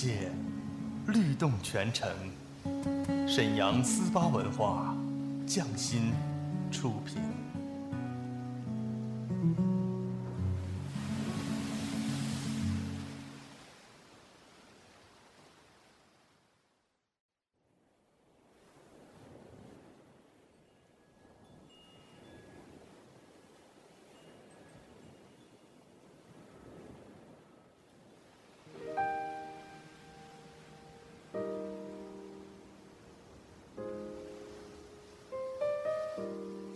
界，律动全城。沈阳思巴文化，匠心出品。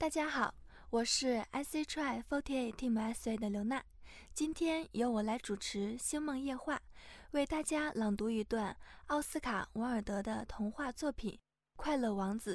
大家好，我是 IC Try Forty Eight Team S A 的刘娜，今天由我来主持《星梦夜话》，为大家朗读一段奥斯卡·王尔德的童话作品《快乐王子》。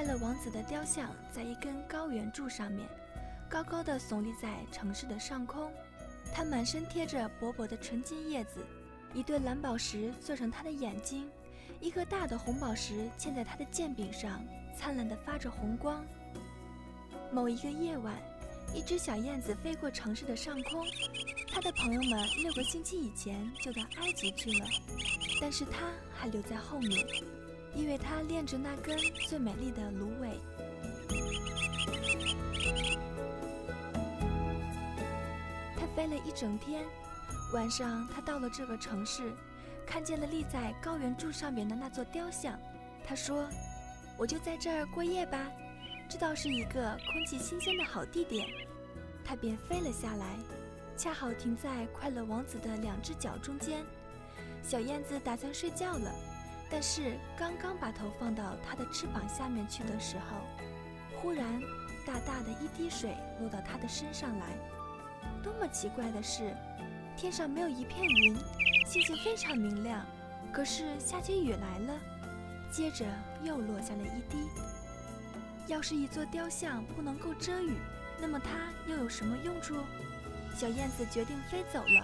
快乐王子的雕像在一根高圆柱上面，高高的耸立在城市的上空。它满身贴着薄薄的纯金叶子，一对蓝宝石做成它的眼睛，一颗大的红宝石嵌在它的剑柄上，灿烂的发着红光。某一个夜晚，一只小燕子飞过城市的上空，它的朋友们六个星期以前就到埃及去了，但是它还留在后面。因为它恋着那根最美丽的芦苇。它飞了一整天，晚上它到了这个城市，看见了立在高原柱上面的那座雕像。他说：“我就在这儿过夜吧，这倒是一个空气新鲜的好地点。”它便飞了下来，恰好停在快乐王子的两只脚中间。小燕子打算睡觉了。但是刚刚把头放到它的翅膀下面去的时候，忽然大大的一滴水落到它的身上来。多么奇怪的是，天上没有一片云，星星非常明亮。可是下起雨来了，接着又落下了一滴。要是一座雕像不能够遮雨，那么它又有什么用处？小燕子决定飞走了，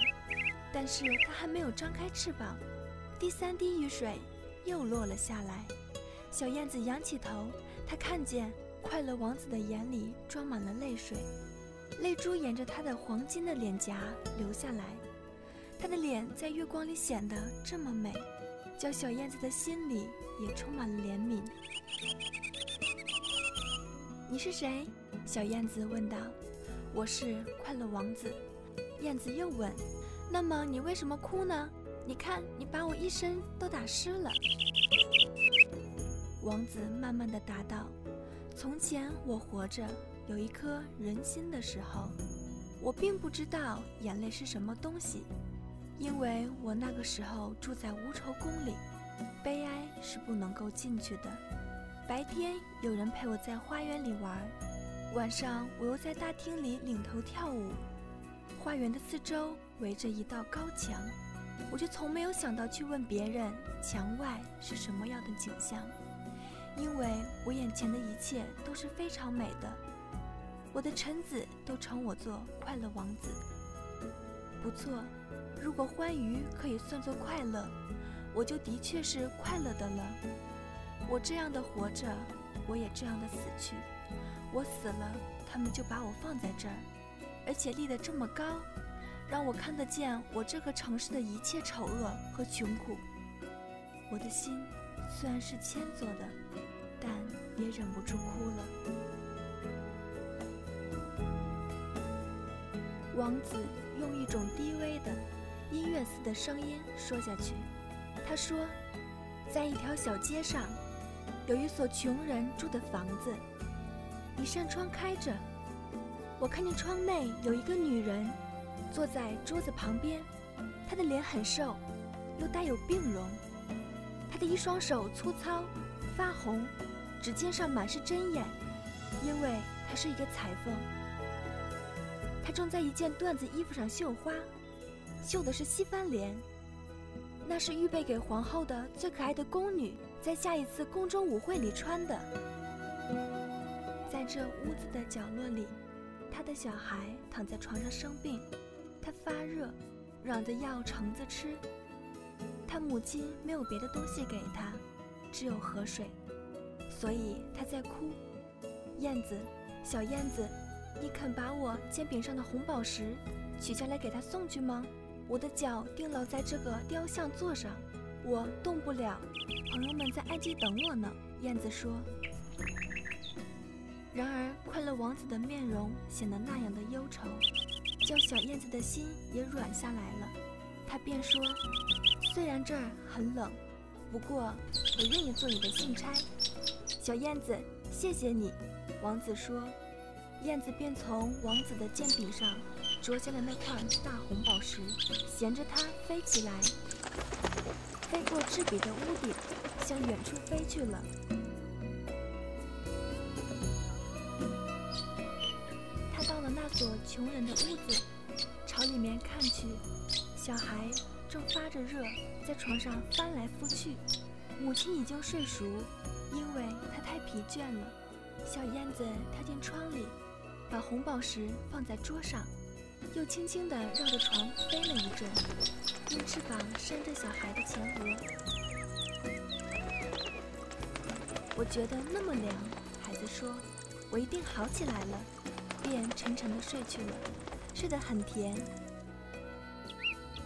但是它还没有张开翅膀，第三滴雨水。又落了下来，小燕子仰起头，她看见快乐王子的眼里装满了泪水，泪珠沿着他的黄金的脸颊流下来，他的脸在月光里显得这么美，叫小燕子的心里也充满了怜悯。你是谁？小燕子问道。我是快乐王子。燕子又问，那么你为什么哭呢？你看，你把我一身都打湿了。王子慢慢的答道：“从前我活着，有一颗人心的时候，我并不知道眼泪是什么东西，因为我那个时候住在无愁宫里，悲哀是不能够进去的。白天有人陪我在花园里玩，晚上我又在大厅里领头跳舞。花园的四周围着一道高墙。”我就从没有想到去问别人墙外是什么样的景象，因为我眼前的一切都是非常美的。我的臣子都称我做快乐王子。不错，如果欢愉可以算作快乐，我就的确是快乐的了。我这样的活着，我也这样的死去。我死了，他们就把我放在这儿，而且立得这么高，让我看得见我这个城市的一切丑恶和穷苦。我的心虽然是铅做的，但也忍不住哭了。王子用一种低微的音乐似的声音说下去：“他说，在一条小街上，有一所穷人住的房子，一扇窗开着。我看见窗内有一个女人，坐在桌子旁边，她的脸很瘦，又带有病容。她的一双手粗糙、发红，指尖上满是针眼，因为她是一个裁缝。”他正在一件缎子衣服上绣花，绣的是西番莲，那是预备给皇后的最可爱的宫女在下一次宫中舞会里穿的。在这屋子的角落里，他的小孩躺在床上生病，他发热，嚷着要橙子吃。他母亲没有别的东西给他，只有河水，所以他在哭。燕子，小燕子。你肯把我煎饼上的红宝石取下来给他送去吗？我的脚钉牢在这个雕像座上，我动不了。朋友们在暗地等我呢。燕子说。然而，快乐王子的面容显得那样的忧愁，叫小燕子的心也软下来了。他便说：“虽然这儿很冷，不过我愿意做你的信差。”小燕子，谢谢你。王子说。燕子便从王子的剑柄上啄下了那块大红宝石，衔着它飞起来，飞过赤壁的屋顶，向远处飞去了。穷人的屋子，朝里面看去，小孩正发着热，在床上翻来覆去，母亲已经睡熟，因为她太疲倦了。小燕子跳进窗里。把红宝石放在桌上，又轻轻地绕着床飞了一阵，用翅膀扇着小孩的前额。我觉得那么凉，孩子说：“我一定好起来了。”便沉沉的睡去了，睡得很甜。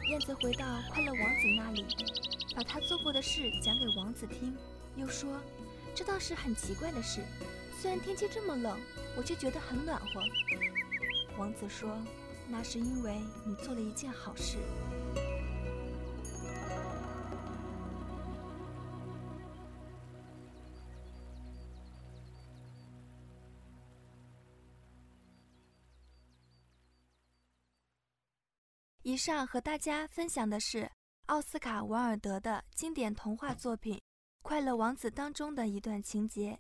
燕子回到快乐王子那里，把他做过的事讲给王子听，又说：“这倒是很奇怪的事。”虽然天气这么冷，我却觉得很暖和。王子说：“那是因为你做了一件好事。”以上和大家分享的是奥斯卡·王尔德的经典童话作品《快乐王子》当中的一段情节。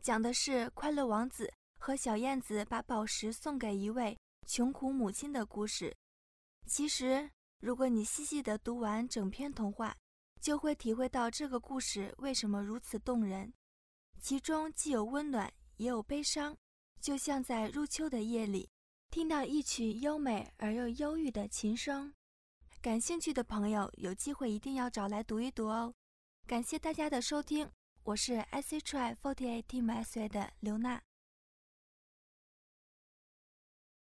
讲的是快乐王子和小燕子把宝石送给一位穷苦母亲的故事。其实，如果你细细的读完整篇童话，就会体会到这个故事为什么如此动人。其中既有温暖，也有悲伤，就像在入秋的夜里，听到一曲优美而又忧郁的琴声。感兴趣的朋友，有机会一定要找来读一读哦。感谢大家的收听。我是 S H I Forty Eight Team S A 的刘娜。